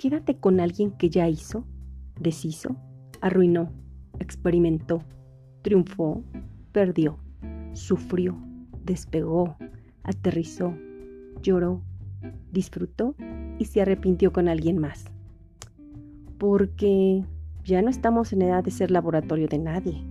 quédate con alguien que ya hizo, deshizo, arruinó, experimentó, triunfó, perdió, sufrió, despegó, aterrizó, lloró, disfrutó y se arrepintió con alguien más. Porque ya no estamos en edad de ser laboratorio de nadie.